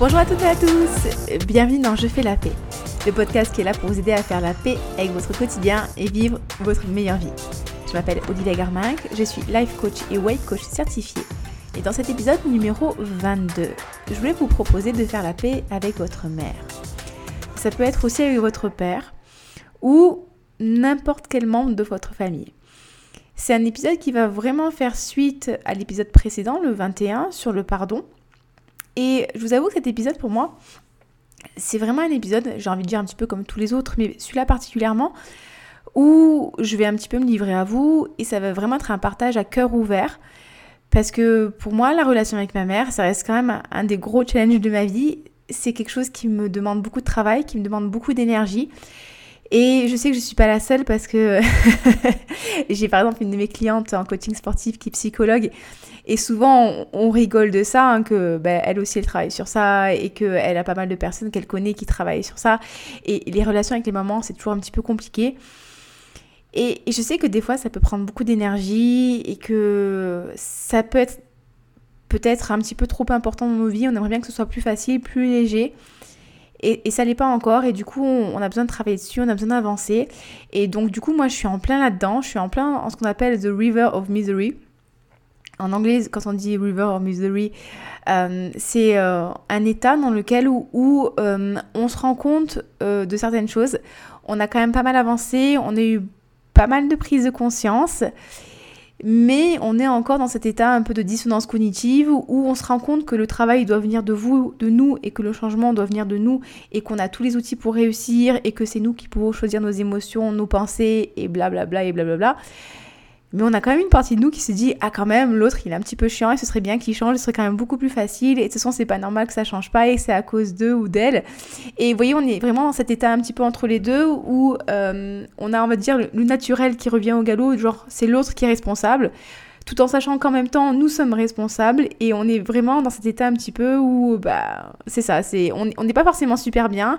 Bonjour à toutes et à tous, bienvenue dans Je fais la paix, le podcast qui est là pour vous aider à faire la paix avec votre quotidien et vivre votre meilleure vie. Je m'appelle Olivia Garminck, je suis life coach et weight coach certifié. Et dans cet épisode numéro 22, je voulais vous proposer de faire la paix avec votre mère. Ça peut être aussi avec votre père ou n'importe quel membre de votre famille. C'est un épisode qui va vraiment faire suite à l'épisode précédent, le 21, sur le pardon. Et je vous avoue que cet épisode, pour moi, c'est vraiment un épisode, j'ai envie de dire un petit peu comme tous les autres, mais celui-là particulièrement, où je vais un petit peu me livrer à vous et ça va vraiment être un partage à cœur ouvert. Parce que pour moi, la relation avec ma mère, ça reste quand même un des gros challenges de ma vie. C'est quelque chose qui me demande beaucoup de travail, qui me demande beaucoup d'énergie. Et je sais que je ne suis pas la seule parce que j'ai par exemple une de mes clientes en coaching sportif qui est psychologue et souvent, on, rigole de ça, hein, que ben, elle aussi, elle travaille sur ça et qu'elle a pas mal de personnes qu'elle connaît qui travaillent sur ça. Et les relations avec les mamans, c'est toujours un petit peu compliqué. Et, je sais que des fois, ça peut prendre beaucoup d'énergie et que ça peut être peut-être un petit peu trop important dans nos vies. On aimerait bien que ce soit plus facile, plus léger. Et, ça l'est pas encore. Et du coup, on, a besoin de travailler dessus, on a besoin d'avancer. Et donc, du coup, moi, je suis en plein là-dedans. Je suis en plein en ce qu'on appelle the river of misery en anglais, quand on dit river or misery, euh, c'est euh, un état dans lequel où, euh, on se rend compte de certaines choses. On a quand même pas mal avancé, on a eu pas mal de prises de conscience, mais on est encore dans cet état un peu de dissonance cognitive où on se rend compte que le travail doit venir de vous, de nous, et que le changement doit venir de nous, et qu'on a tous les outils pour réussir, et que c'est nous qui pouvons choisir nos émotions, nos pensées, et blablabla, et blablabla. Mais on a quand même une partie de nous qui se dit ah quand même l'autre il est un petit peu chiant et ce serait bien qu'il change, ce serait quand même beaucoup plus facile. Et de toute façon c'est pas normal que ça change pas et c'est à cause d'eux ou d'elle. Et vous voyez on est vraiment dans cet état un petit peu entre les deux où euh, on a on va dire le, naturel qui revient au galop, genre c'est l'autre qui est responsable. Tout en sachant qu'en même temps nous sommes responsables et on est vraiment dans cet état un petit peu où bah c'est ça, c'est on n'est pas forcément super bien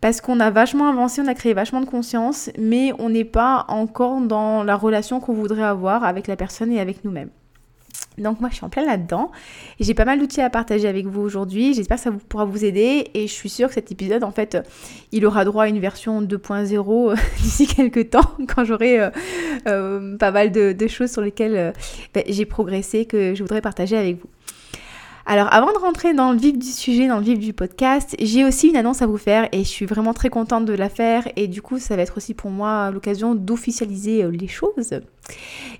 parce qu'on a vachement avancé, on a créé vachement de conscience, mais on n'est pas encore dans la relation qu'on voudrait avoir avec la personne et avec nous-mêmes. Donc moi je suis en plein là-dedans et j'ai pas mal d'outils à partager avec vous aujourd'hui. J'espère que ça pourra vous aider et je suis sûre que cet épisode en fait il aura droit à une version 2.0 d'ici quelques temps quand j'aurai euh, euh, pas mal de, choses sur lesquelles euh, ben, j'ai progressé que je voudrais partager avec vous. Alors avant de rentrer dans le vif du sujet, dans le vif du podcast, j'ai aussi une annonce à vous faire et je suis vraiment très contente de la faire et du coup ça va être aussi pour moi l'occasion d'officialiser euh, les choses.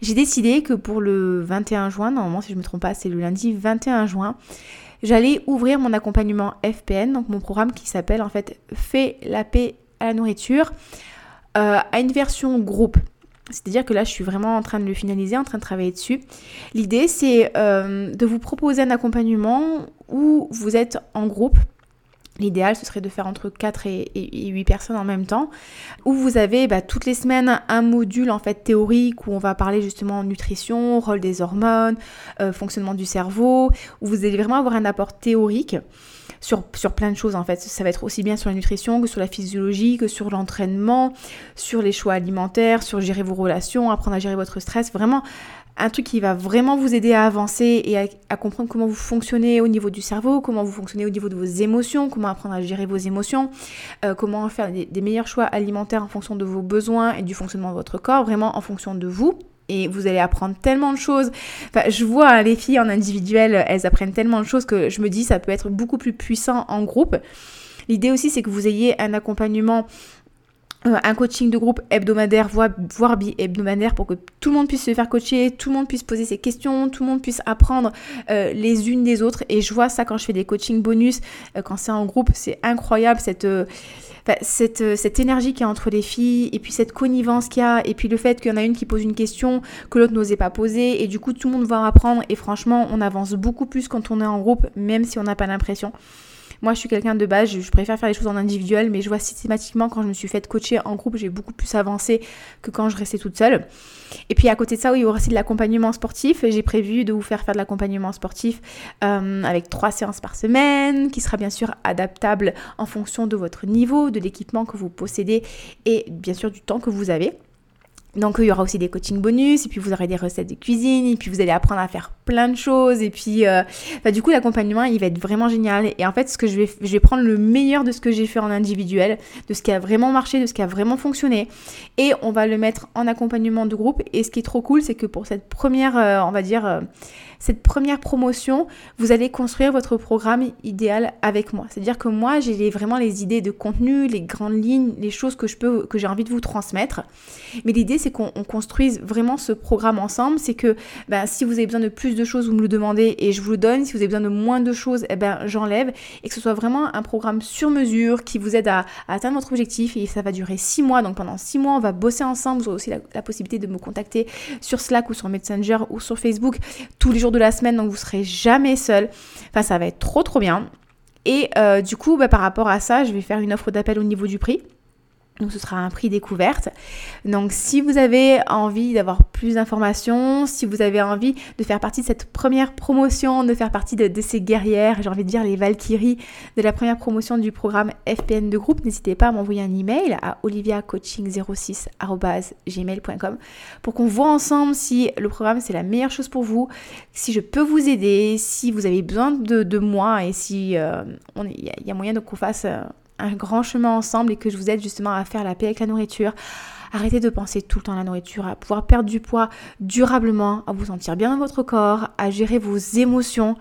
J'ai décidé que pour le 21 juin, normalement si je ne me trompe pas c'est le lundi 21 juin, j'allais ouvrir mon accompagnement FPN, donc mon programme qui s'appelle en fait Fais la paix à la nourriture, euh, à une version groupe. C'est-à-dire que là, je suis vraiment en train de le finaliser, en train de travailler dessus. L'idée, c'est euh, de vous proposer un accompagnement où vous êtes en groupe. L'idéal, ce serait de faire entre 4 et, 8 personnes en même temps, où vous avez bah, toutes les semaines un module en fait théorique où on va parler justement nutrition, rôle des hormones, euh, fonctionnement du cerveau, où vous allez vraiment avoir un apport théorique sur, sur plein de choses en fait. Ça va être aussi bien sur la nutrition que sur la physiologie, que sur l'entraînement, sur les choix alimentaires, sur gérer vos relations, apprendre à gérer votre stress. Vraiment un truc qui va vraiment vous aider à avancer et à, comprendre comment vous fonctionnez au niveau du cerveau, comment vous fonctionnez au niveau de vos émotions, comment apprendre à gérer vos émotions, euh, comment faire des meilleurs choix alimentaires en fonction de vos besoins et du fonctionnement de votre corps, vraiment en fonction de vous et vous allez apprendre tellement de choses. Enfin, je vois les filles en individuel, elles apprennent tellement de choses que je me dis ça peut être beaucoup plus puissant en groupe. L'idée aussi c'est que vous ayez un accompagnement un coaching de groupe hebdomadaire, voire, bi-hebdomadaire, pour que tout le monde puisse se faire coacher, tout le monde puisse poser ses questions, tout le monde puisse apprendre euh, les unes des autres. Et je vois ça quand je fais des coachings bonus, euh, quand c'est en groupe, c'est incroyable cette, cette, cette énergie qu'il y a entre les filles, et puis cette connivence qu'il y a, et puis le fait qu'il y en a une qui pose une question que l'autre n'osait pas poser, et du coup tout le monde va apprendre, et franchement on avance beaucoup plus quand on est en groupe, même si on n'a pas l'impression. Moi, je suis quelqu'un de base, je, préfère faire les choses en individuel, mais je vois systématiquement quand je me suis fait coacher en groupe, j'ai beaucoup plus avancé que quand je restais toute seule. Et puis à côté de ça, oui, il y aura aussi de l'accompagnement sportif. J'ai prévu de vous faire faire de l'accompagnement sportif euh, avec trois séances par semaine, qui sera bien sûr adaptable en fonction de votre niveau, de l'équipement que vous possédez et bien sûr du temps que vous avez. Donc il y aura aussi des coachings bonus, et puis vous aurez des recettes de cuisine, et puis vous allez apprendre à faire plein de choses, et puis euh, du coup l'accompagnement il va être vraiment génial. Et en fait ce que je vais, je vais prendre le meilleur de ce que j'ai fait en individuel, de ce qui a vraiment marché, de ce qui a vraiment fonctionné, et on va le mettre en accompagnement de groupe. Et ce qui est trop cool, c'est que pour cette première, euh, on va dire, euh, cette première promotion, vous allez construire votre programme idéal avec moi. C'est-à-dire que moi, j'ai vraiment les idées de contenu, les grandes lignes, les choses que je peux, que j'ai envie de vous transmettre. Mais l'idée, c'est qu'on construise vraiment ce programme ensemble. C'est que ben, si vous avez besoin de plus de choses, vous me le demandez et je vous le donne. Si vous avez besoin de moins de choses, eh ben, j'enlève. Et que ce soit vraiment un programme sur mesure qui vous aide à, atteindre votre objectif. Et ça va durer six mois. Donc pendant six mois, on va bosser ensemble. Vous aurez aussi la, la possibilité de me contacter sur Slack ou sur Messenger ou sur Facebook tous les jours de la semaine, donc vous serez jamais seul. Enfin, ça va être trop trop bien. Et euh, du coup, bah, par rapport à ça, je vais faire une offre d'appel au niveau du prix. Donc ce sera un prix découverte. Donc si vous avez envie d'avoir plus d'informations, si vous avez envie de faire partie de cette première promotion, de faire partie de, ces guerrières, j'ai envie de dire les Valkyries de la première promotion du programme FPN de groupe, n'hésitez pas à m'envoyer un email à oliviacoaching06@gmail.com pour qu'on voit ensemble si le programme c'est la meilleure chose pour vous, si je peux vous aider, si vous avez besoin de, moi et si euh, il y, a moyen de qu'on fasse euh, un grand chemin ensemble et que je vous aide justement à faire la paix avec la nourriture. Arrêtez de penser tout le temps à la nourriture, à pouvoir perdre du poids durablement, à vous sentir bien dans votre corps, à gérer vos émotions.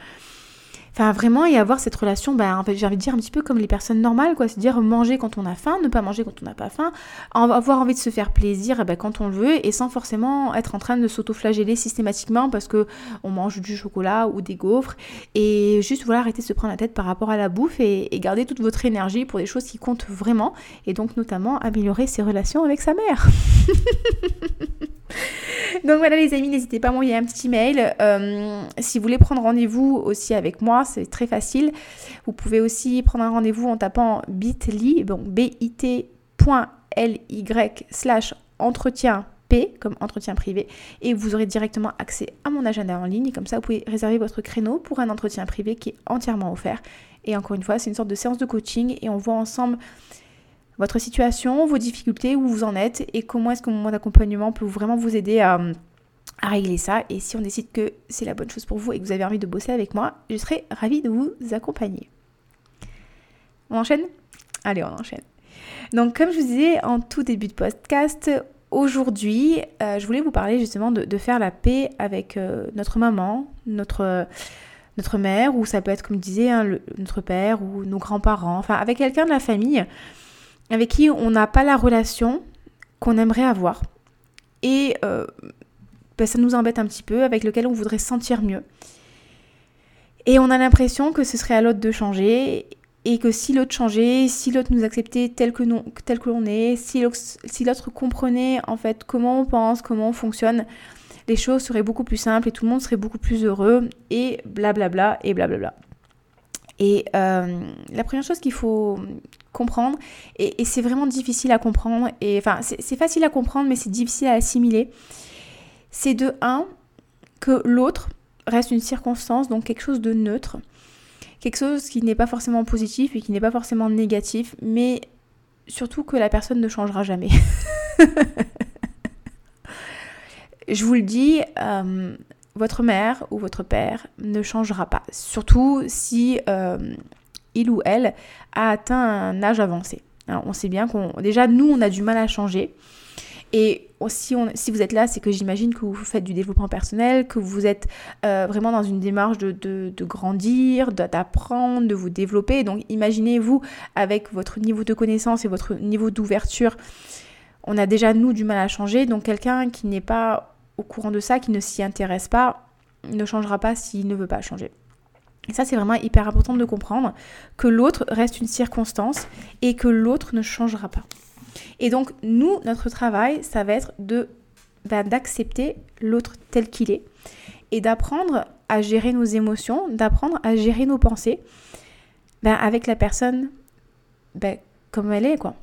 Enfin, vraiment, et avoir cette relation, fait, j'ai envie de dire un petit peu comme les personnes normales, quoi. C'est-à-dire manger quand on a faim, ne pas manger quand on n'a pas faim, avoir envie de se faire plaisir eh ben, quand on le veut, et sans forcément être en train de s'auto-flageller systématiquement parce que on mange du chocolat ou des gaufres, et juste voilà, arrêter de se prendre la tête par rapport à la bouffe et, garder toute votre énergie pour des choses qui comptent vraiment, et donc notamment améliorer ses relations avec sa mère. Donc voilà les amis, n'hésitez pas à m'envoyer un petit mail. Euh, si vous voulez prendre rendez-vous aussi avec moi, c'est très facile. Vous pouvez aussi prendre un rendez-vous en tapant bit.ly, bon, bit.ly slash entretien P comme entretien privé et vous aurez directement accès à mon agenda en ligne. Comme ça, vous pouvez réserver votre créneau pour un entretien privé qui est entièrement offert. Et encore une fois, c'est une sorte de séance de coaching et on voit ensemble votre situation, vos difficultés, où vous en êtes et comment est-ce que mon accompagnement peut vraiment vous aider à, régler ça. Et si on décide que c'est la bonne chose pour vous et que vous avez envie de bosser avec moi, je serai ravie de vous accompagner. On enchaîne? Allez, on enchaîne. Donc comme je vous disais en tout début de podcast, aujourd'hui, euh, je voulais vous parler justement de, faire la paix avec euh, notre maman, notre, notre mère, ou ça peut être comme je disais, hein, notre père ou nos grands-parents, enfin avec quelqu'un de la famille avec qui on n'a pas la relation qu'on aimerait avoir. Et euh, ben, ça nous embête un petit peu, avec lequel on voudrait se sentir mieux. Et on a l'impression que ce serait à l'autre de changer, et que si l'autre changeait, si l'autre nous acceptait tel que, l'on est, si l'autre comprenait en fait comment on pense, comment on fonctionne, les choses seraient beaucoup plus simples et tout le monde serait beaucoup plus heureux, et blablabla, et blablabla. Et euh, la première chose qu'il faut comprendre, et, c'est vraiment difficile à comprendre, et enfin c'est facile à comprendre mais c'est difficile à assimiler, c'est de un, que l'autre reste une circonstance, donc quelque chose de neutre, quelque chose qui n'est pas forcément positif et qui n'est pas forcément négatif, mais surtout que la personne ne changera jamais. Je vous le dis, euh, votre mère ou votre père ne changera pas. Surtout si euh, il ou elle a atteint un âge avancé. on sait bien qu'on. Déjà, nous, on a du mal à changer. Et si, on, si vous êtes là, c'est que j'imagine que vous faites du développement personnel, que vous êtes euh, vraiment dans une démarche de, de, de grandir, d'apprendre, de vous développer. Donc imaginez-vous avec votre niveau de connaissance et votre niveau d'ouverture, on a déjà nous du mal à changer. Donc quelqu'un qui n'est pas au courant de ça, qui ne s'y intéresse pas, ne changera pas s'il ne veut pas changer. Et ça, c'est vraiment hyper important de comprendre que l'autre reste une circonstance et que l'autre ne changera pas. Et donc, nous, notre travail, ça va être de d'accepter l'autre tel qu'il est et d'apprendre à gérer nos émotions, d'apprendre à gérer nos pensées bah, avec la personne bah, comme elle est, quoi.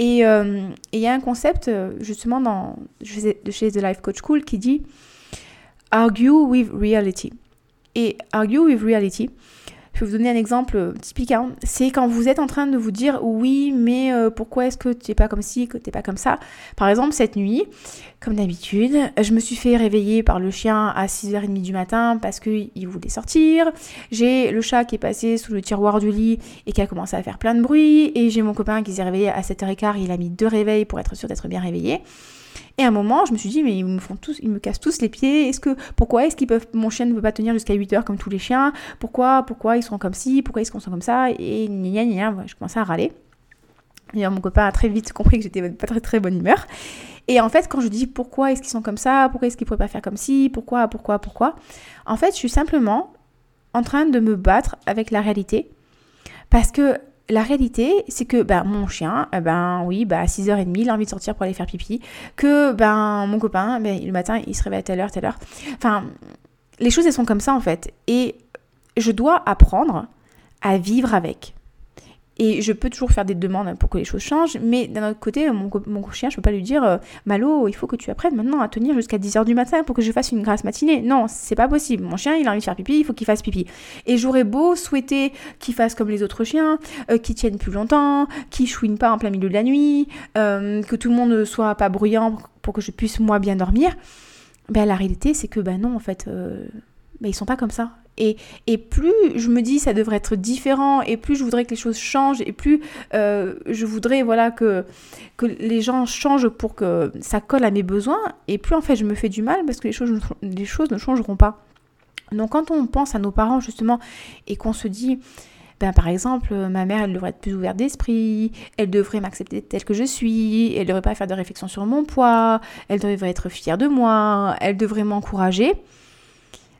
Euh, et il y a un concept, euh, justement, dans, chez The Life Coach School qui dit Argue with reality. Et argue with reality, Je vais vous donner un exemple typique. Hein. C'est quand vous êtes en train de vous dire oui, mais euh, pourquoi est-ce que tu n'es pas comme ci, que tu n'es pas comme ça? Par exemple, cette nuit, comme d'habitude, je me suis fait réveiller par le chien à 6h30 du matin parce qu'il voulait sortir. J'ai le chat qui est passé sous le tiroir du lit et qui a commencé à faire plein de bruit. Et j'ai mon copain qui s'est réveillé à 7h15. Il a mis deux réveils pour être sûr d'être bien réveillé. Et à un moment, je me suis dit, mais ils me font tous, ils me cassent tous les pieds. Est-ce que, pourquoi est-ce qu'ils peuvent, mon chien ne peut pas tenir jusqu'à 8 heures comme tous les chiens? Pourquoi, pourquoi ils sont comme ci? Pourquoi ils sont comme ça? Et gna gna gna, je commençais à râler. Et mon copain a très vite compris que j'étais pas très très bonne humeur. Et en fait, quand je dis pourquoi est-ce qu'ils sont comme ça, pourquoi est-ce qu'ils pourraient pas faire comme ci, pourquoi, pourquoi, pourquoi, en fait, je suis simplement en train de me battre avec la réalité. Parce que la réalité, c'est que ben, mon chien, eh ben oui, bah, à 6h30, il a envie de sortir pour aller faire pipi. Que ben, mon copain, ben, le matin, il se réveille à telle heure, telle heure. Enfin, les choses, elles sont comme ça en fait. Et je dois apprendre à vivre avec. Et je peux toujours faire des demandes pour que les choses changent, mais d'un autre côté, mon, chien, je peux pas lui dire euh, Malo, il faut que tu apprennes maintenant à tenir jusqu'à 10h du matin pour que je fasse une grasse matinée. Non, c'est pas possible. Mon chien, il a envie de faire pipi, il faut qu'il fasse pipi. Et j'aurais beau souhaiter qu'il fasse comme les autres chiens, euh, qu'il tienne plus longtemps, qu'il chouine pas en plein milieu de la nuit, euh, que tout le monde ne soit pas bruyant pour que je puisse moi bien dormir. Ben, la réalité, c'est que ben non, en fait, ben, ils sont pas comme ça. Et, plus je me dis ça devrait être différent, et plus je voudrais que les choses changent, et plus euh, je voudrais voilà que, que les gens changent pour que ça colle à mes besoins, et plus en fait je me fais du mal parce que les choses, les choses ne changeront pas. Donc quand on pense à nos parents justement et qu'on se dit, ben, par exemple, ma mère, elle devrait être plus ouverte d'esprit, elle devrait m'accepter telle que je suis, elle devrait pas faire de réflexion sur mon poids, elle devrait être fière de moi, elle devrait m'encourager.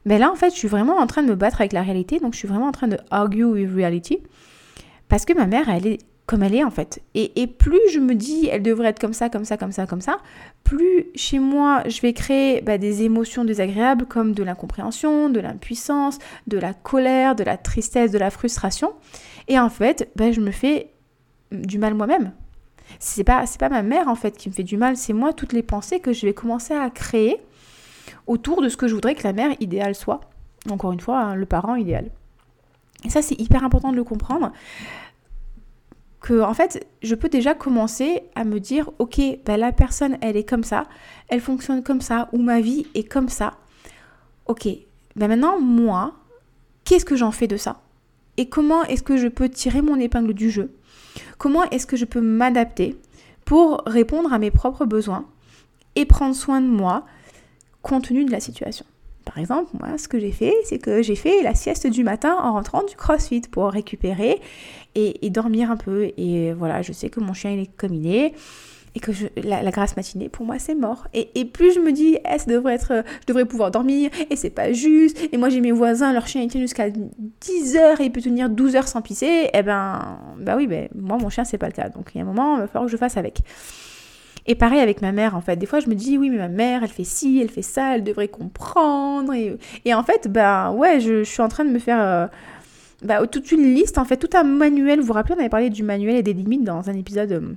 Mais là, en fait, je suis vraiment en train de me battre avec la réalité. Donc, je suis vraiment en train de argue with reality. Parce que ma mère, elle est comme elle est, en fait. Et, plus je me dis, elle devrait être comme ça, comme ça, comme ça, comme ça, plus chez moi, je vais créer bah, des émotions désagréables comme de l'incompréhension, de l'impuissance, de la colère, de la tristesse, de la frustration. Et en fait, bah, je me fais du mal moi-même. C'est pas, c'est pas ma mère, en fait, qui me fait du mal. C'est moi, toutes les pensées que je vais commencer à créer autour de ce que je voudrais que la mère idéale soit. Encore une fois, hein, le parent idéal. Et ça, c'est hyper important de le comprendre. Que, en fait, je peux déjà commencer à me dire, ok, ben, la personne, elle est comme ça, elle fonctionne comme ça, ou ma vie est comme ça. Ok, ben maintenant, moi, qu'est-ce que j'en fais de ça? Et comment est-ce que je peux tirer mon épingle du jeu? Comment est-ce que je peux m'adapter pour répondre à mes propres besoins et prendre soin de moi compte tenu de la situation. Par exemple, moi, ce que j'ai fait, c'est que j'ai fait la sieste du matin en rentrant du crossfit pour récupérer et, dormir un peu. Et voilà, je sais que mon chien, il est comme il est. Et que la, grasse matinée, pour moi, c'est mort. Et, plus je me dis, eh, ça devrait je devrais pouvoir dormir, et c'est pas juste. Et moi, j'ai mes voisins, leur chien, il tient jusqu'à 10 heures et il peut tenir 12 heures sans pisser. Eh ben, bah oui, ben, moi, mon chien, c'est pas le cas. Donc, il y a un moment, il va falloir que je fasse avec. Et pareil avec ma mère, en fait. Des fois, je me dis, oui, mais ma mère, elle fait ci, elle fait ça, elle devrait comprendre. Et, en fait, ben ouais, je, suis en train de me faire euh, bah, toute une liste, en fait, tout un manuel. Vous vous rappelez, on avait parlé du manuel et des limites dans un épisode euh,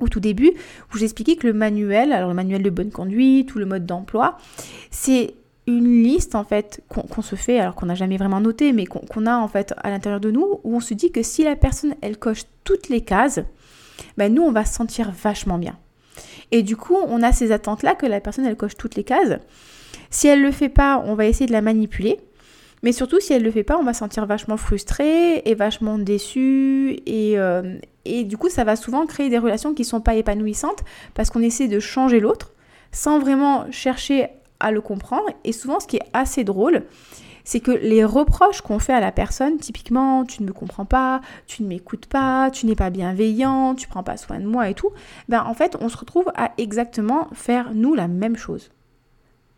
au tout début, où j'expliquais que le manuel, alors le manuel de bonne conduite ou le mode d'emploi, c'est une liste en fait qu'on se fait alors qu'on n'a jamais vraiment noté mais qu'on a en fait à l'intérieur de nous où on se dit que si la personne elle coche toutes les cases ben nous on va se sentir vachement bien et du coup, on a ces attentes-là que la personne, elle coche toutes les cases. Si elle ne le fait pas, on va essayer de la manipuler. Mais surtout, si elle ne le fait pas, on va se sentir vachement frustré et vachement déçu. Et, euh, et du coup, ça va souvent créer des relations qui ne sont pas épanouissantes parce qu'on essaie de changer l'autre sans vraiment chercher à le comprendre. Et souvent, ce qui est assez drôle, c'est que les reproches qu'on fait à la personne, typiquement tu ne me comprends pas, tu ne m'écoutes pas, tu n'es pas bienveillant, tu prends pas soin de moi et tout, ben en fait on se retrouve à exactement faire nous la même chose.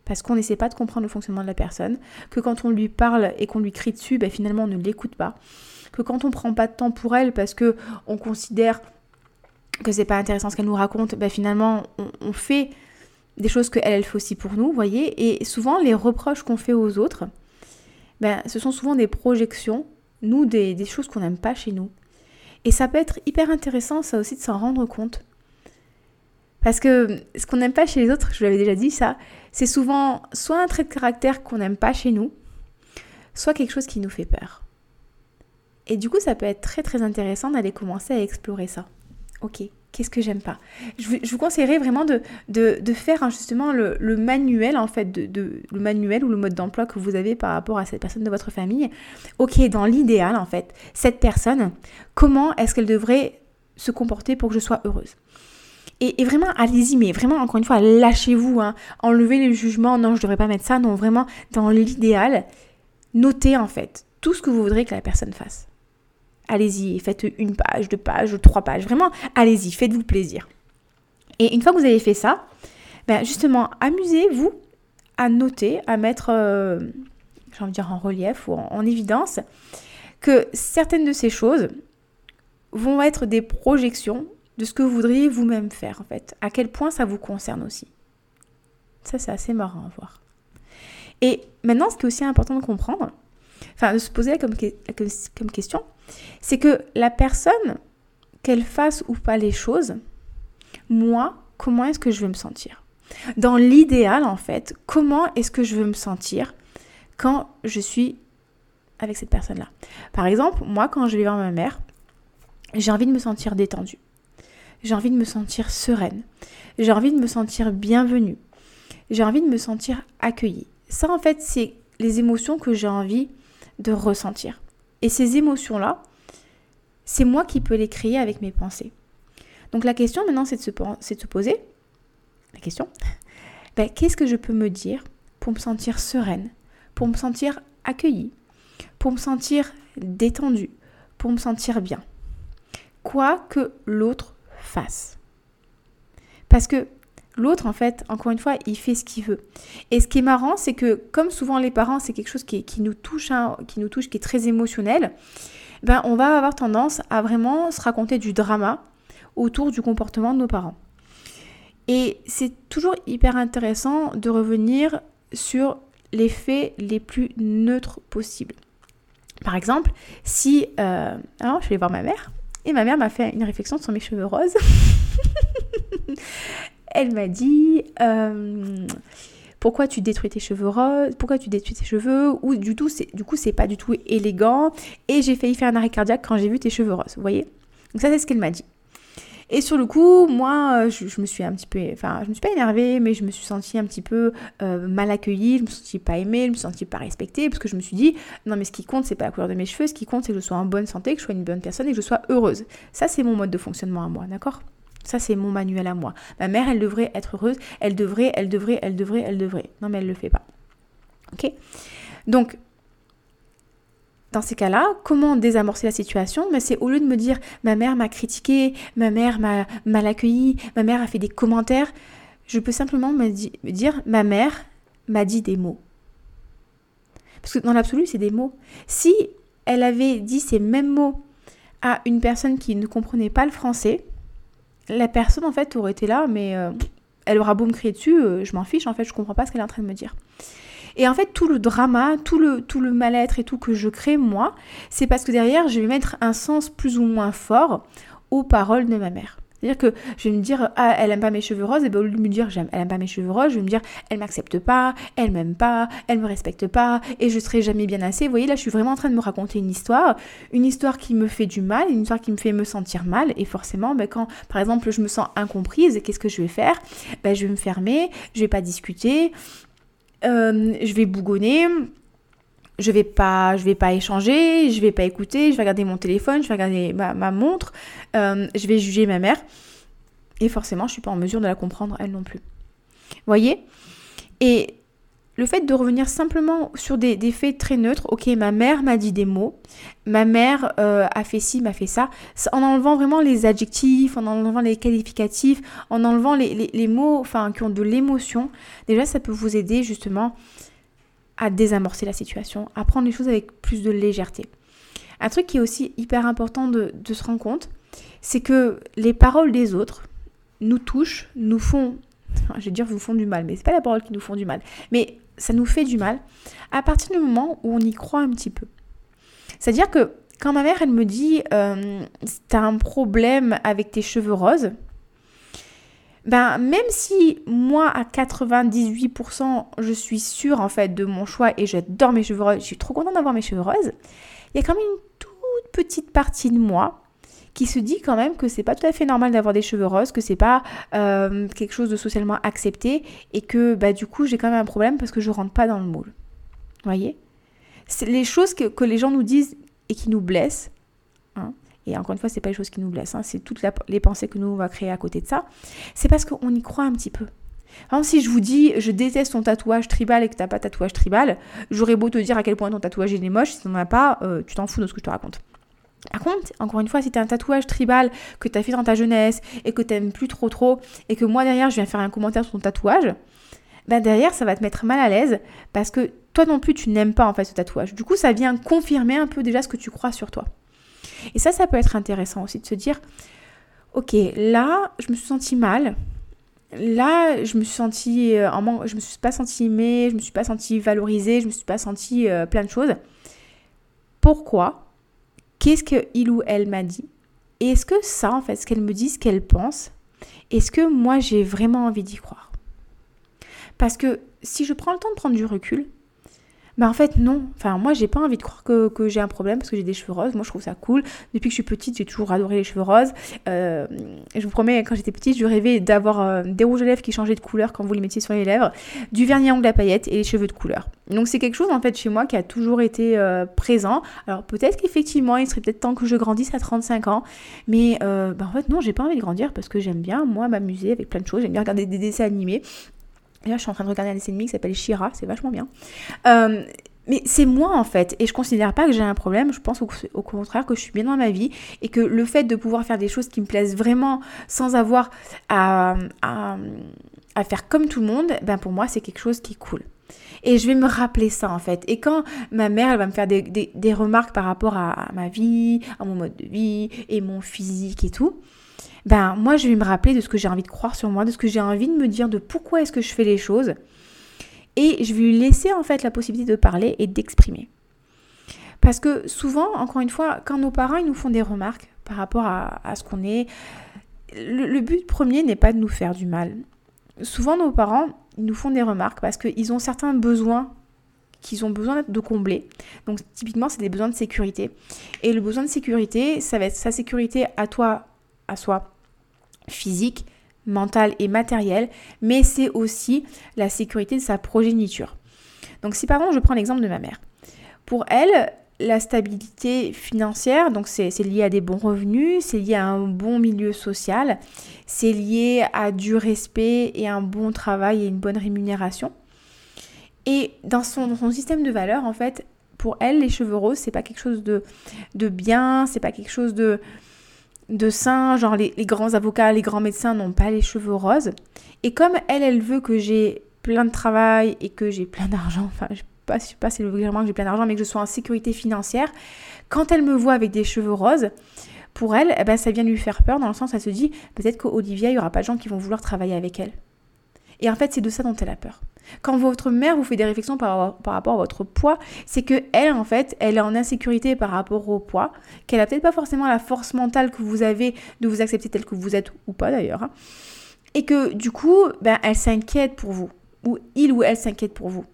Parce qu'on n'essaie pas de comprendre le fonctionnement de la personne, que quand on lui parle et qu'on lui crie dessus, ben finalement on ne l'écoute pas, que quand on prend pas de temps pour elle parce que on considère que c'est pas intéressant ce qu'elle nous raconte, ben finalement on, fait des choses qu'elle elle fait aussi pour nous, voyez, et souvent les reproches qu'on fait aux autres, ben, ce sont souvent des projections, nous, des, choses qu'on n'aime pas chez nous. Et ça peut être hyper intéressant, ça aussi, de s'en rendre compte. Parce que ce qu'on n'aime pas chez les autres, je vous l'avais déjà dit ça, c'est souvent soit un trait de caractère qu'on n'aime pas chez nous, soit quelque chose qui nous fait peur. Et du coup, ça peut être très très intéressant d'aller commencer à explorer ça. Ok, qu'est-ce que j'aime pas je, vous conseillerais vraiment de, faire hein, justement le, manuel en fait, le manuel ou le mode d'emploi que vous avez par rapport à cette personne de votre famille. Ok, dans l'idéal en fait, cette personne, comment est-ce qu'elle devrait se comporter pour que je sois heureuse? Et, vraiment, allez-y, mais vraiment, encore une fois, lâchez-vous, hein. enlevez les jugements, non, je devrais pas mettre ça, non, vraiment, dans l'idéal, notez en fait tout ce que vous voudrez que la personne fasse. Allez-y, faites une page, deux pages, trois pages, vraiment, allez-y, faites-vous plaisir. Et une fois que vous avez fait ça, ben justement, amusez-vous à noter, à mettre, euh, j'ai envie de dire en relief ou en évidence, que certaines de ces choses vont être des projections de ce que vous voudriez vous-même faire en fait. À quel point ça vous concerne aussi. Ça c'est assez marrant à voir. Et maintenant ce qui est aussi important de comprendre, enfin de se poser comme, comme question, c'est que la personne, qu'elle fasse ou pas les choses, moi, comment est-ce que je veux me sentir? Dans l'idéal en fait, comment est-ce que je veux me sentir quand je suis avec cette personne-là? Par exemple, moi quand je vais voir ma mère, j'ai envie de me sentir détendue. J'ai envie de me sentir sereine, j'ai envie de me sentir bienvenue, j'ai envie de me sentir accueillie. Ça, en fait, c'est les émotions que j'ai envie de ressentir. Et ces émotions-là, c'est moi qui peux les créer avec mes pensées. Donc la question maintenant, c'est de, se, poser, la question, ben, qu'est-ce que je peux me dire pour me sentir sereine, pour me sentir accueillie, pour me sentir détendue, pour me sentir bien? Quoi que l'autre face. Parce que l'autre, en fait, encore une fois, il fait ce qu'il veut. Et ce qui est marrant, c'est que comme souvent les parents, c'est quelque chose qui, nous touche, hein, qui nous touche, qui est très émotionnel, ben, on va avoir tendance à vraiment se raconter du drama autour du comportement de nos parents. Et c'est toujours hyper intéressant de revenir sur les faits les plus neutres possibles. Par exemple, si... Euh, alors, je vais voir ma mère. Et ma mère m'a fait une réflexion sur mes cheveux roses. Elle m'a dit euh, pourquoi tu détruis tes cheveux roses, pourquoi tu détruis tes cheveux, ou du tout, du coup c'est pas du tout élégant. Et j'ai failli faire un arrêt cardiaque quand j'ai vu tes cheveux roses, vous voyez? Donc ça c'est ce qu'elle m'a dit. Et sur le coup, moi, euh, je, me suis un petit peu, enfin, je me suis pas énervée, mais je me suis sentie un petit peu euh, mal accueillie, je me suis pas aimée, je me suis pas respectée, parce que je me suis dit, non, mais ce qui compte, c'est pas la couleur de mes cheveux, ce qui compte, c'est que je sois en bonne santé, que je sois une bonne personne et que je sois heureuse. Ça, c'est mon mode de fonctionnement à moi, d'accord? Ça, c'est mon manuel à moi. Ma mère, elle devrait être heureuse. Elle devrait, elle devrait, elle devrait, elle devrait. Non, mais elle le fait pas. Ok? Donc, dans ces cas-là, comment désamorcer la situation? Mais c'est au lieu de me dire ma mère m'a critiqué, ma mère m'a mal accueilli, ma mère a fait des commentaires, je peux simplement me, dire ma mère m'a dit des mots. Parce que dans l'absolu, c'est des mots. Si elle avait dit ces mêmes mots à une personne qui ne comprenait pas le français, la personne en fait aurait été là, mais euh, elle aura beau me crier dessus, euh, je m'en fiche, en fait, je comprends pas ce qu'elle est en train de me dire. Et en fait, tout le drama, tout le, tout le mal-être et tout que je crée, moi, c'est parce que derrière, je vais mettre un sens plus ou moins fort aux paroles de ma mère. C'est-à-dire que je vais me dire, ah, elle aime pas mes cheveux roses, et bien au lieu de me dire, j'aime, elle aime pas mes cheveux roses, je vais me dire, elle m'accepte pas, elle m'aime pas, elle me respecte pas, et je serai jamais bien assez. Vous voyez, là, je suis vraiment en train de me raconter une histoire, une histoire qui me fait du mal, une histoire qui me fait me sentir mal, et forcément, ben, quand, par exemple, je me sens incomprise, qu'est-ce que je vais faire? Ben, Je vais me fermer, je vais pas discuter, euh, je vais bougonner, je vais pas, je vais pas échanger, je vais pas écouter, je vais regarder mon téléphone, je vais regarder ma, montre, euh, je vais juger ma mère. Et forcément, je suis pas en mesure de la comprendre elle non plus. Voyez? Et le fait de revenir simplement sur des, faits très neutres, ok, ma mère m'a dit des mots, ma mère euh, a fait ci, m'a fait ça, en enlevant vraiment les adjectifs, en enlevant les qualificatifs, en enlevant les, mots enfin, qui ont de l'émotion, déjà ça peut vous aider justement à désamorcer la situation, à prendre les choses avec plus de légèreté. Un truc qui est aussi hyper important de, se rendre compte, c'est que les paroles des autres nous touchent, nous font je vais dire vous font du mal, mais c'est pas la parole qui nous font du mal. Mais ça nous fait du mal à partir du moment où on y croit un petit peu. C'est-à-dire que quand ma mère, elle me dit euh, t'as un problème avec tes cheveux roses, ben même si moi à 98% je suis sûre en fait de mon choix et j'adore mes cheveux roses, je suis trop contente d'avoir mes cheveux roses, il y a quand même une toute petite partie de moi qui se dit quand même que c'est pas tout à fait normal d'avoir des cheveux roses, que c'est pas euh, quelque chose de socialement accepté et que bah, du coup j'ai quand même un problème parce que je rentre pas dans le moule. Vous voyez? Les choses que, les gens nous disent et qui nous blessent. Et encore une fois, c'est pas les choses qui nous blessent, hein, c'est toutes les pensées que nous on va créer à côté de ça. C'est parce qu'on y croit un petit peu. Par si je vous dis je déteste ton tatouage tribal et que t'as pas tatouage tribal, j'aurais beau te dire à quel point ton tatouage est moche, si t'en as pas, euh, tu t'en fous de ce que je te raconte. Par contre, encore une fois, si tu as un tatouage tribal que tu as fait dans ta jeunesse et que tu n'aimes plus trop trop et que moi derrière je viens faire un commentaire sur ton tatouage, ben derrière ça va te mettre mal à l'aise parce que toi non plus tu n'aimes pas en fait ce tatouage. Du coup, ça vient confirmer un peu déjà ce que tu crois sur toi. Et ça, ça peut être intéressant aussi de se dire, ok, là, je me suis sentie mal. Là, je me suis sentie euh, en je me suis pas sentie aimée, je me suis pas sentie valorisée, je me suis pas sentie euh, plein de choses. Pourquoi? Qu'est-ce qu'il ou elle m'a dit? Et est-ce que ça, en fait, ce qu'elle me dit, ce qu'elle pense, est-ce que moi j'ai vraiment envie d'y croire? Parce que si je prends le temps de prendre du recul, bah en fait non, enfin moi j'ai pas envie de croire que, j'ai un problème parce que j'ai des cheveux roses, moi je trouve ça cool. Depuis que je suis petite j'ai toujours adoré les cheveux roses. Euh, je vous promets quand j'étais petite je rêvais d'avoir euh, des rouges à lèvres qui changeaient de couleur quand vous les mettiez sur les lèvres, du vernis à ongles à paillettes et les cheveux de couleur. Donc c'est quelque chose en fait chez moi qui a toujours été euh, présent. Alors peut-être qu'effectivement il serait peut-être temps que je grandisse à 35 ans, mais bah, en fait non j'ai pas envie de grandir parce que j'aime bien moi m'amuser avec plein de choses, j'aime bien regarder des dessins animés. Là, je suis en train de regarder un dessin animé qui s'appelle Shira, c'est vachement bien. Euh, mais c'est moi en fait, et je considère pas que j'ai un problème, je pense au, contraire que je suis bien dans ma vie, et que le fait de pouvoir faire des choses qui me plaisent vraiment sans avoir à, à, faire comme tout le monde, ben pour moi c'est quelque chose qui est cool. Et je vais me rappeler ça en fait. Et quand ma mère elle va me faire des, des, remarques par rapport à ma vie, à mon mode de vie et mon physique et tout, ben moi je vais me rappeler de ce que j'ai envie de croire sur moi, de ce que j'ai envie de me dire, de pourquoi est-ce que je fais les choses. Et je vais lui laisser en fait la possibilité de parler et d'exprimer. Parce que souvent, encore une fois, quand nos parents ils nous font des remarques par rapport à, ce qu'on est, le, but premier n'est pas de nous faire du mal. Souvent, nos parents ils nous font des remarques parce qu'ils ont certains besoins qu'ils ont besoin de combler. Donc typiquement, c'est des besoins de sécurité. Et le besoin de sécurité, ça va être sa sécurité à toi à physique, mentale et matérielle, mais c'est aussi la sécurité de sa progéniture. Donc si par exemple je prends l'exemple de ma mère, pour elle, la stabilité financière, donc c'est lié à des bons revenus, c'est lié à un bon milieu social, c'est lié à du respect et un bon travail et une bonne rémunération. Et dans son, dans son système de valeurs, en fait, pour elle, les cheveux roses, c'est pas quelque chose de, de bien, c'est pas quelque chose de, de saints, genre les, grands avocats, les grands médecins n'ont pas les cheveux roses. Et comme elle, elle veut que j'ai plein de travail et que j'ai plein d'argent, enfin je ne sais pas si le vraiment que j'ai plein d'argent, mais que je sois en sécurité financière, quand elle me voit avec des cheveux roses, pour elle, eh ben, ça vient lui faire peur dans le sens, elle se dit peut-être qu'Olivia, il n'y aura pas de gens qui vont vouloir travailler avec elle. Et en fait, c'est de ça dont elle a peur. Quand votre mère vous fait des réflexions par, rapport à votre poids, c'est que elle, en fait, elle est en insécurité par rapport au poids, qu'elle a peut-être pas forcément la force mentale que vous avez de vous accepter tel que vous êtes ou pas d'ailleurs, hein. et que du coup, ben, elle s'inquiète pour vous, ou il ou elle s'inquiète pour vous.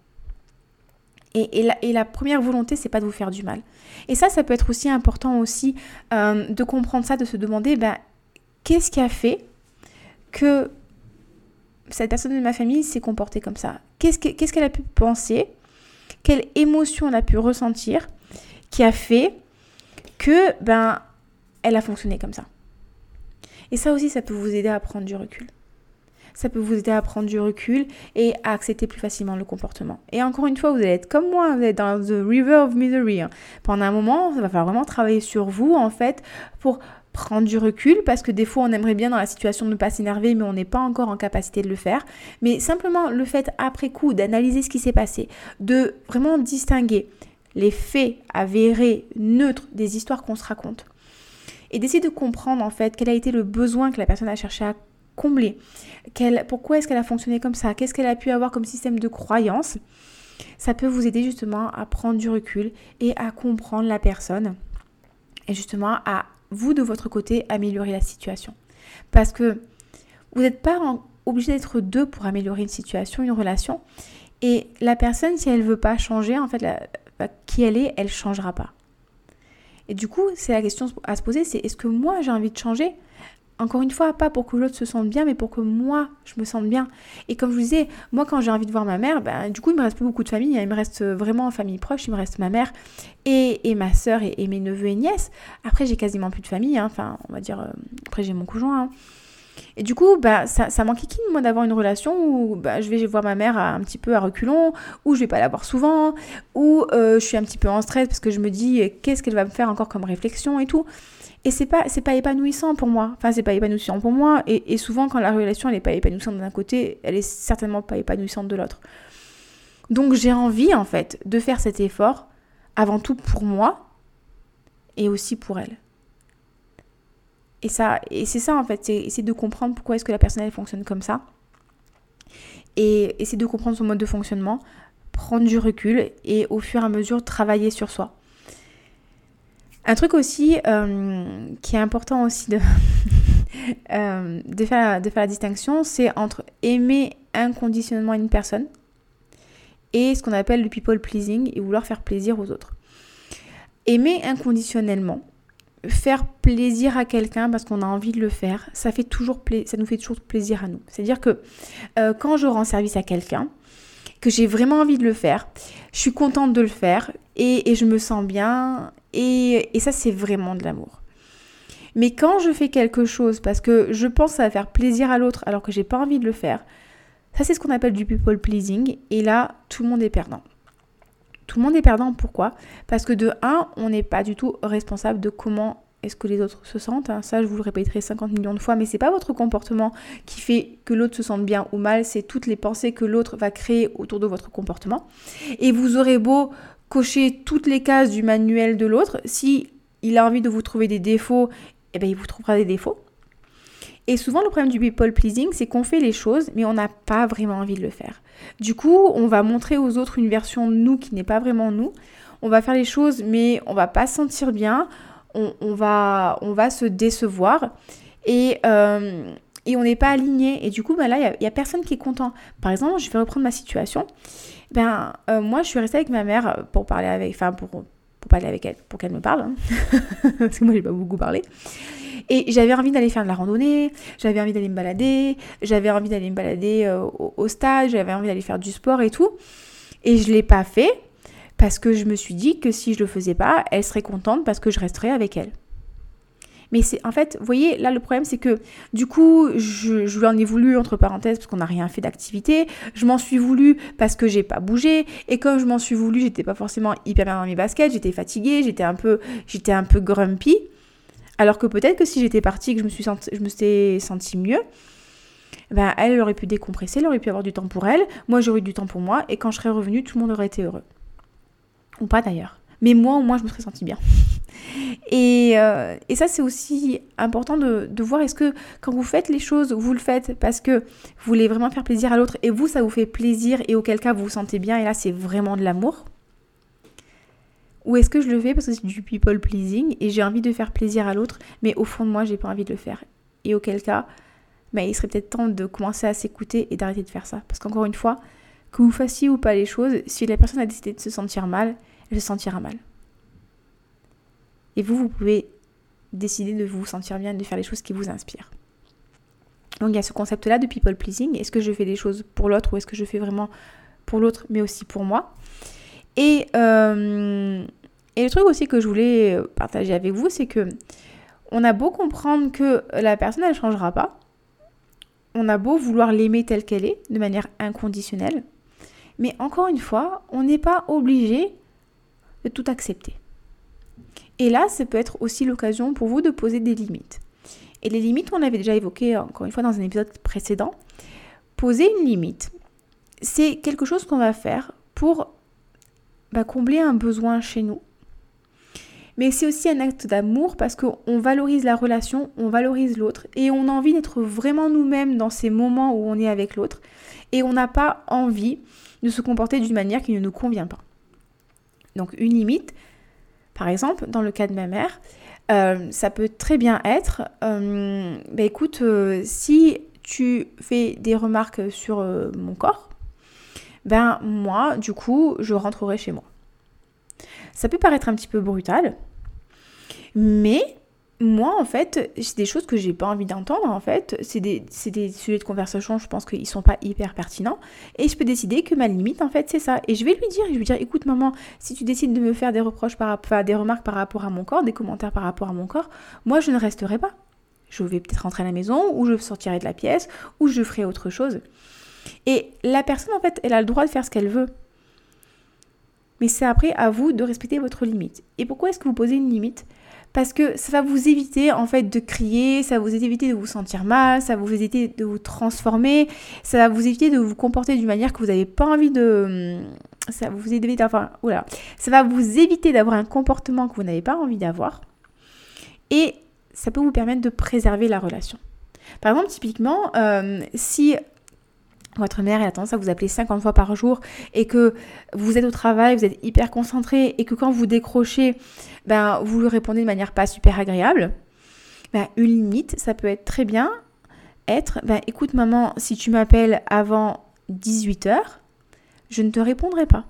Et, la, et, la, première volonté, c'est pas de vous faire du mal. Et ça, ça peut être aussi important aussi euh, de comprendre ça, de se demander, ben, qu'est-ce qui a fait que cette personne de ma famille s'est comportée comme ça Qu'est-ce qu'elle a pu penser? Quelle émotion elle a pu ressentir qui a fait que ben elle a fonctionné comme ça? Et ça aussi, ça peut vous aider à prendre du recul. Ça peut vous aider à prendre du recul et à accepter plus facilement le comportement. Et encore une fois, vous allez être comme moi, vous êtes dans the river of misery. Hein. Pendant un moment, ça va falloir vraiment travailler sur vous en fait pour prendre du recul parce que des fois on aimerait bien dans la situation ne pas s'énerver mais on n'est pas encore en capacité de le faire. Mais simplement le fait après coup d'analyser ce qui s'est passé, de vraiment distinguer les faits avérés, neutres des histoires qu'on se raconte et d'essayer de comprendre en fait quel a été le besoin que la personne a cherché à combler, pourquoi est-ce qu'elle a fonctionné comme ça, qu'est-ce qu'elle a pu avoir comme système de croyance, ça peut vous aider justement à prendre du recul et à comprendre la personne et justement à vous, de votre côté, améliorer la situation. Parce que vous n'êtes pas obligé d'être deux pour améliorer une situation, une relation. Et la personne, si elle ne veut pas changer, en fait, bah, qui elle est, elle ne changera pas. Et du coup, c'est la question à se poser, c'est est-ce que moi j'ai envie de changer? Encore une fois, pas pour que l'autre se sente bien, mais pour que moi, je me sente bien. Et comme je vous disais, moi, quand j'ai envie de voir ma mère, ben, du coup, il me reste pas beaucoup de famille. Hein. Il me reste vraiment en famille proche. Il me reste ma mère et, ma soeur et, mes neveux et nièces. Après, j'ai quasiment plus de famille. Hein. Enfin, on va dire, euh, après, j'ai mon conjoint. Hein. Et du coup, bah, ça, ça m'enquiquine, moi, d'avoir une relation où bah, je vais voir ma mère un petit peu à reculons, où je vais pas la voir souvent, où euh, je suis un petit peu en stress parce que je me dis qu'est-ce qu'elle va me faire encore comme réflexion et tout. Et c'est pas, c'est pas épanouissant pour moi. Enfin, c'est pas épanouissant pour moi. Et, souvent, quand la relation n'est pas épanouissante d'un côté, elle est certainement pas épanouissante de l'autre. Donc, j'ai envie, en fait, de faire cet effort, avant tout pour moi, et aussi pour elle. Et, ça, et c'est ça, en fait, c'est essayer de comprendre pourquoi est-ce que la personne, elle fonctionne comme ça. Et essayer de comprendre son mode de fonctionnement, prendre du recul, et au fur et à mesure, travailler sur soi. Un truc aussi euh, qui est important aussi de, euh, de, faire, de faire la distinction, c'est entre aimer inconditionnellement une personne et ce qu'on appelle le people pleasing et vouloir faire plaisir aux autres. Aimer inconditionnellement, faire plaisir à quelqu'un parce qu'on a envie de le faire, ça, fait toujours ça nous fait toujours plaisir à nous. C'est-à-dire que euh, quand je rends service à quelqu'un, que j'ai vraiment envie de le faire, je suis contente de le faire et, je me sens bien et, ça c'est vraiment de l'amour. Mais quand je fais quelque chose parce que je pense à faire plaisir à l'autre alors que j'ai pas envie de le faire, ça c'est ce qu'on appelle du people pleasing et là tout le monde est perdant. Tout le monde est perdant pourquoi? Parce que de un, on n'est pas du tout responsable de comment est-ce que les autres se sentent. Hein. Ça, je vous le répéterai 50 millions de fois, mais c'est pas votre comportement qui fait que l'autre se sente bien ou mal, c'est toutes les pensées que l'autre va créer autour de votre comportement. Et vous aurez beau cocher toutes les cases du manuel de l'autre, si il a envie de vous trouver des défauts, eh bien, il vous trouvera des défauts. Et souvent, le problème du people pleasing, c'est qu'on fait les choses, mais on n'a pas vraiment envie de le faire. Du coup, on va montrer aux autres une version de nous qui n'est pas vraiment nous. On va faire les choses, mais on va pas se sentir bien on, va, on va se décevoir et, euh, et on n'est pas aligné. Et du coup, ben là, il n'y a, personne qui est content. Par exemple, je vais reprendre ma situation. Ben, euh, moi, je suis restée avec ma mère pour parler avec, enfin, pour, pour parler avec elle, pour qu'elle me parle, hein. parce que moi, j'ai pas beaucoup parlé. Et j'avais envie d'aller faire de la randonnée, j'avais envie d'aller me balader, j'avais envie d'aller me balader euh, au, au, stage, j'avais envie d'aller faire du sport et tout. Et je l'ai pas fait parce que je me suis dit que si je le faisais pas, elle serait contente parce que je resterais avec elle. Mais c'est en fait, vous voyez, là le problème c'est que du coup, je, lui en ai voulu entre parenthèses parce qu'on n'a rien fait d'activité. Je m'en suis voulu parce que j'ai pas bougé. Et comme je m'en suis voulu, j'étais pas forcément hyper bien dans mes baskets, j'étais fatiguée, j'étais un peu, j'étais un peu grumpy. Alors que peut-être que si j'étais partie, que je me suis senti, je me suis sentie mieux, ben elle aurait pu décompresser, elle aurait pu avoir du temps pour elle, moi j'aurais eu du temps pour moi, et quand je serais revenue, tout le monde aurait été heureux. Ou pas d'ailleurs. Mais moi, au moins, je me serais sentie bien. Et, euh, et ça, c'est aussi important de, de voir est-ce que quand vous faites les choses, vous le faites parce que vous voulez vraiment faire plaisir à l'autre et vous, ça vous fait plaisir et auquel cas vous vous sentez bien et là, c'est vraiment de l'amour? Ou est-ce que je le fais parce que c'est du people pleasing et j'ai envie de faire plaisir à l'autre, mais au fond de moi, j'ai pas envie de le faire? Et auquel cas, bah, il serait peut-être temps de commencer à s'écouter et d'arrêter de faire ça. Parce qu'encore une fois, que vous fassiez ou pas les choses, si la personne a décidé de se sentir mal, elle se sentira mal. Et vous, vous pouvez décider de vous sentir bien de faire les choses qui vous inspirent. Donc il y a ce concept-là de people pleasing. Est-ce que je fais des choses pour l'autre ou est-ce que je fais vraiment pour l'autre mais aussi pour moi? Et, euh, le truc aussi que je voulais partager avec vous, c'est que on a beau comprendre que la personne, elle ne changera pas. On a beau vouloir l'aimer telle qu'elle est, de manière inconditionnelle. Mais encore une fois, on n'est pas obligé tout accepter. Et là, ça peut être aussi l'occasion pour vous de poser des limites. Et les limites, on avait déjà évoqué encore une fois dans un épisode précédent. Poser une limite, c'est quelque chose qu'on va faire pour bah, combler un besoin chez nous. Mais c'est aussi un acte d'amour parce qu'on valorise la relation, on valorise l'autre et on a envie d'être vraiment nous-mêmes dans ces moments où on est avec l'autre. Et on n'a pas envie de se comporter d'une manière qui ne nous convient pas. Donc une limite, par exemple, dans le cas de ma mère, euh, ça peut très bien être, euh, bah écoute, euh, si tu fais des remarques sur mon corps, ben moi, du coup, je rentrerai chez moi. Ça peut paraître un petit peu brutal, Mais moi, en fait, c'est des choses que j'ai pas envie d'entendre, en fait. C'est des, des, sujets de conversation, je pense qu'ils sont pas hyper pertinents. Et je peux décider que ma limite, en fait, c'est ça. Et je vais lui dire, je lui dire, écoute, maman, si tu décides de me faire des reproches par rapport, des remarques par rapport à mon corps, des commentaires par rapport à mon corps, moi, je ne resterai pas. Je vais peut-être rentrer à la maison, ou je sortirai de la pièce, ou je ferai autre chose. Et la personne, en fait, elle a le droit de faire ce qu'elle veut. Mais c'est après à vous de respecter votre limite. Et pourquoi est-ce que vous posez une limite? Parce que ça va vous éviter en fait de crier, ça va vous éviter de vous sentir mal, ça va vous éviter de vous transformer, ça va vous éviter de vous comporter d'une manière que vous n'avez pas envie de ça vous ça va vous éviter d'avoir un comportement que vous n'avez pas envie d'avoir et ça peut vous permettre de préserver la relation. Par exemple, typiquement, euh, si votre mère a tendance à vous appeler 50 fois par jour et que vous êtes au travail, vous êtes hyper concentré et que quand vous décrochez, ben, vous lui répondez de manière pas super agréable, ben, une limite, ça peut être très bien être, ben, écoute maman, si tu m'appelles avant 18h, je ne te répondrai pas.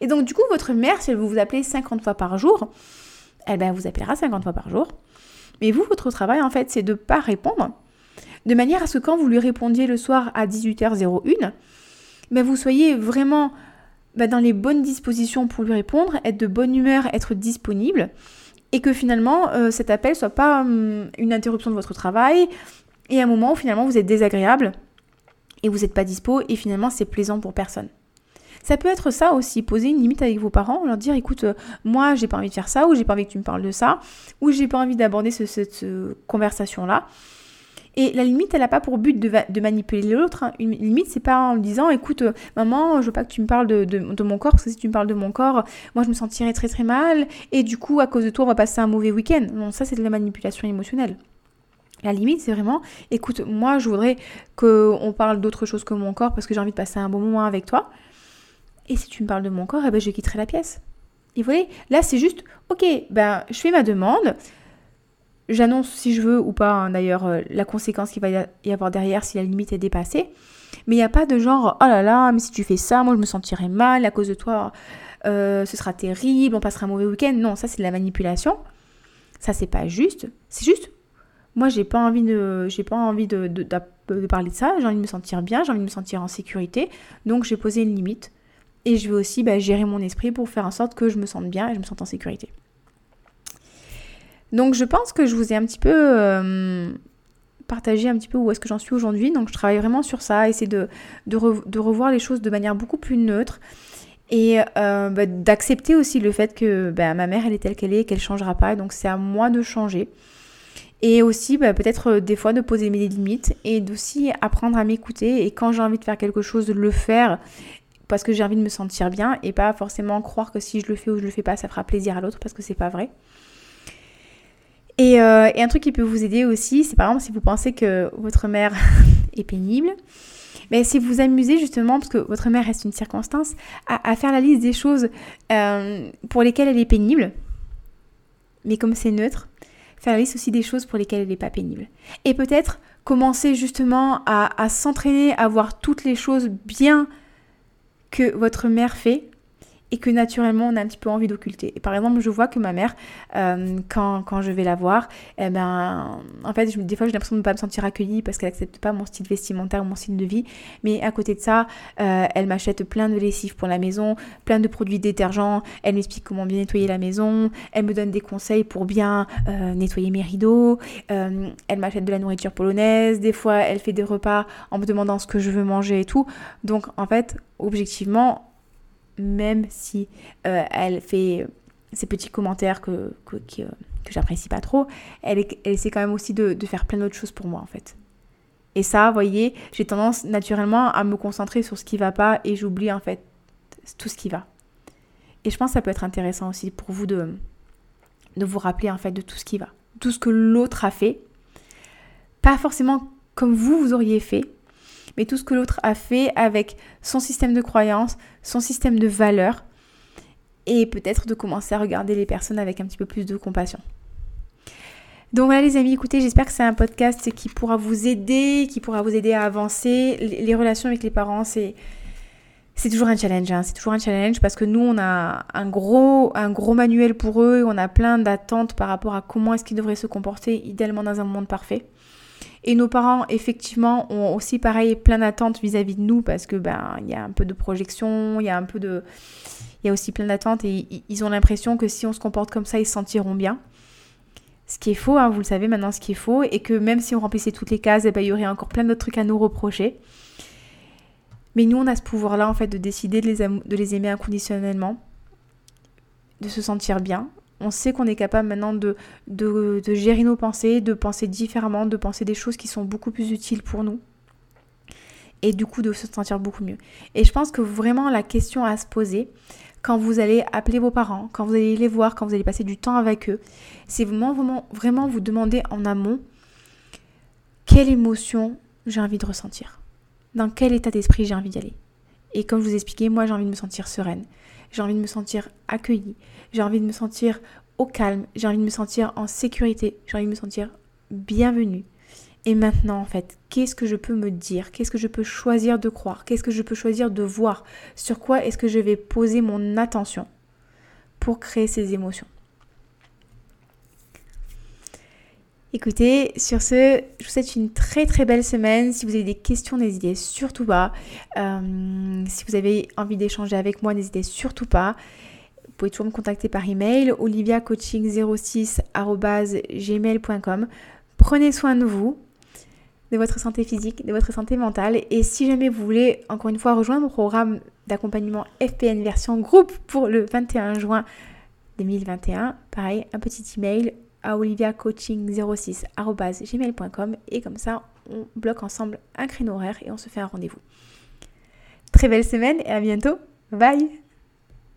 Et donc du coup, votre mère, si elle vous appelle 50 fois par jour, elle ben, vous appellera 50 fois par jour. Mais vous, votre travail, en fait, c'est de ne pas répondre de manière à ce que quand vous lui répondiez le soir à 18h01, ben vous soyez vraiment ben dans les bonnes dispositions pour lui répondre, être de bonne humeur, être disponible, et que finalement euh, cet appel soit pas hum, une interruption de votre travail, et un moment où finalement vous êtes désagréable, et vous n'êtes pas dispo, et finalement c'est plaisant pour personne. Ça peut être ça aussi, poser une limite avec vos parents, leur dire écoute, euh, moi j'ai pas envie de faire ça, ou j'ai pas envie que tu me parles de ça, ou j'ai pas envie d'aborder cette conversation-là. Et la limite, elle n'a pas pour but de, manipuler l'autre. Hein. Une limite, c'est pas en lui disant, écoute, euh, maman, je veux pas que tu me parles de, mon corps, parce que si tu me parles de mon corps, moi je me sentirais très très mal, et du coup, à cause de toi, on va passer un mauvais week-end. Non, ça c'est de la manipulation émotionnelle. La limite, c'est vraiment, écoute, moi je voudrais qu'on parle d'autre chose que mon corps, parce que j'ai envie de passer un bon moment avec toi. Et si tu me parles de mon corps, eh ben, je quitterai la pièce. Et vous voyez, là c'est juste, ok, ben je fais ma demande, J'annonce si je veux ou pas, hein, d'ailleurs, euh, la conséquence qu'il va y avoir derrière si la limite est dépassée. Mais il n'y a pas de genre, oh là là, mais si tu fais ça, moi je me sentirai mal, à cause de toi, euh, ce sera terrible, on passera un mauvais week-end. Non, ça c'est de la manipulation. Ça c'est pas juste. C'est juste, moi j'ai pas envie de, j'ai pas envie de, de, parler de ça, j'ai envie de me sentir bien, j'ai envie de me sentir en sécurité. Donc j'ai posé une limite. Et je vais aussi bah, gérer mon esprit pour faire en sorte que je me sente bien et je me sente en sécurité. Donc je pense que je vous ai un petit peu euh, partagé un petit peu où est-ce que j'en suis aujourd'hui. Donc je travaille vraiment sur ça, essayer de, revoir les choses de manière beaucoup plus neutre. Et euh, bah, d'accepter aussi le fait que bah, ma mère, elle est telle qu'elle est, qu'elle ne changera pas. Donc c'est à moi de changer. Et aussi bah, peut-être euh, des fois de poser mes limites et d'aussi apprendre à m'écouter. Et quand j'ai envie de faire quelque chose, de le faire parce que j'ai envie de me sentir bien et pas forcément croire que si je le fais ou je le fais pas, ça fera plaisir à l'autre parce que c'est pas vrai. Euh, et, un truc qui peut vous aider aussi, c'est par exemple si vous pensez que votre mère est pénible, mais si vous amusez justement, parce que votre mère reste une circonstance, à, faire la liste des choses euh, pour lesquelles elle est pénible, mais comme c'est neutre, faire la liste aussi des choses pour lesquelles elle n'est pas pénible. Et peut-être commencer justement à s'entraîner à voir toutes les choses bien que votre mère fait et que naturellement on a un petit peu envie d'occulter. Et par exemple, je vois que ma mère, euh, quand, quand, je vais la voir, eh ben, en fait, des fois j'ai l'impression de ne pas me sentir accueillie parce qu'elle n'accepte pas mon style vestimentaire ou mon style de vie. Mais à côté de ça, euh, elle m'achète plein de lessives pour la maison, plein de produits détergents, elle m'explique comment bien nettoyer la maison, elle me donne des conseils pour bien euh, nettoyer mes rideaux, elle m'achète de la nourriture polonaise, des fois elle fait des repas en me demandant ce que je veux manger et tout. Donc en fait, objectivement, même si euh, elle fait ces petits commentaires que, que, j'apprécie pas trop, elle, elle, essaie quand même aussi de, de faire plein d'autres choses pour moi en fait. Et ça, vous voyez, j'ai tendance naturellement à me concentrer sur ce qui va pas et j'oublie en fait tout ce qui va. Et je pense que ça peut être intéressant aussi pour vous de, de vous rappeler en fait de tout ce qui va. Tout ce que l'autre a fait. Pas forcément comme vous, vous auriez fait, mais tout ce que l'autre a fait avec son système de croyance, son système de valeurs, et peut-être de commencer à regarder les personnes avec un petit peu plus de compassion. Donc voilà les amis, écoutez, j'espère que c'est un podcast qui pourra vous aider, qui pourra vous aider à avancer. Les relations avec les parents, c'est toujours un challenge, hein. c'est toujours un challenge parce que nous, on a un gros, un gros manuel pour eux, on a plein d'attentes par rapport à comment est-ce qu'ils devraient se comporter idéalement dans un monde parfait. Et nos parents, effectivement, ont aussi pareil plein d'attentes vis-à-vis de nous parce que ben il y a un peu de projection, il y a un peu de, il y a aussi plein d'attentes et ils ont l'impression que si on se comporte comme ça, ils se sentiront bien. Ce qui est faux, hein, vous le savez maintenant, ce qui est faux, et que même si on remplissait toutes les cases, eh ben, il y aurait encore plein d'autres trucs à nous reprocher. Mais nous, on a ce pouvoir-là, en fait, de décider de les, de les aimer inconditionnellement, de se sentir bien. On sait qu'on est capable maintenant de, de, gérer nos pensées, de penser différemment, de penser des choses qui sont beaucoup plus utiles pour nous. Et du coup, de se sentir beaucoup mieux. Et je pense que vraiment, la question à se poser, quand vous allez appeler vos parents, quand vous allez les voir, quand vous allez passer du temps avec eux, c'est vraiment, vraiment, vraiment vous demander en amont quelle émotion j'ai envie de ressentir? Dans quel état d'esprit j'ai envie d'y aller. Et comme je vous expliquais, moi j'ai envie de me sentir sereine, j'ai envie de me sentir accueillie, j'ai envie de me sentir au calme, j'ai envie de me sentir en sécurité, j'ai envie de me sentir bienvenue. Et maintenant, en fait, qu'est-ce que je peux me dire? Qu'est-ce que je peux choisir de croire? Qu'est-ce que je peux choisir de voir? Sur quoi est-ce que je vais poser mon attention pour créer ces émotions? Écoutez, sur ce, je vous souhaite une très très belle semaine. Si vous avez des questions, n'hésitez surtout pas. Euh, si vous avez envie d'échanger avec moi, n'hésitez surtout pas. Vous pouvez toujours me contacter par email oliviacoaching06@gmail.com. Prenez soin de vous, de votre santé physique, de votre santé mentale. Et si jamais vous voulez encore une fois rejoindre mon programme d'accompagnement FPN version groupe pour le 21 juin 2021, pareil, un petit email à oliviacoaching06.gmail.com et comme ça, on bloque ensemble un créneau horaire et on se fait un rendez-vous. Très belle semaine et à bientôt. Bye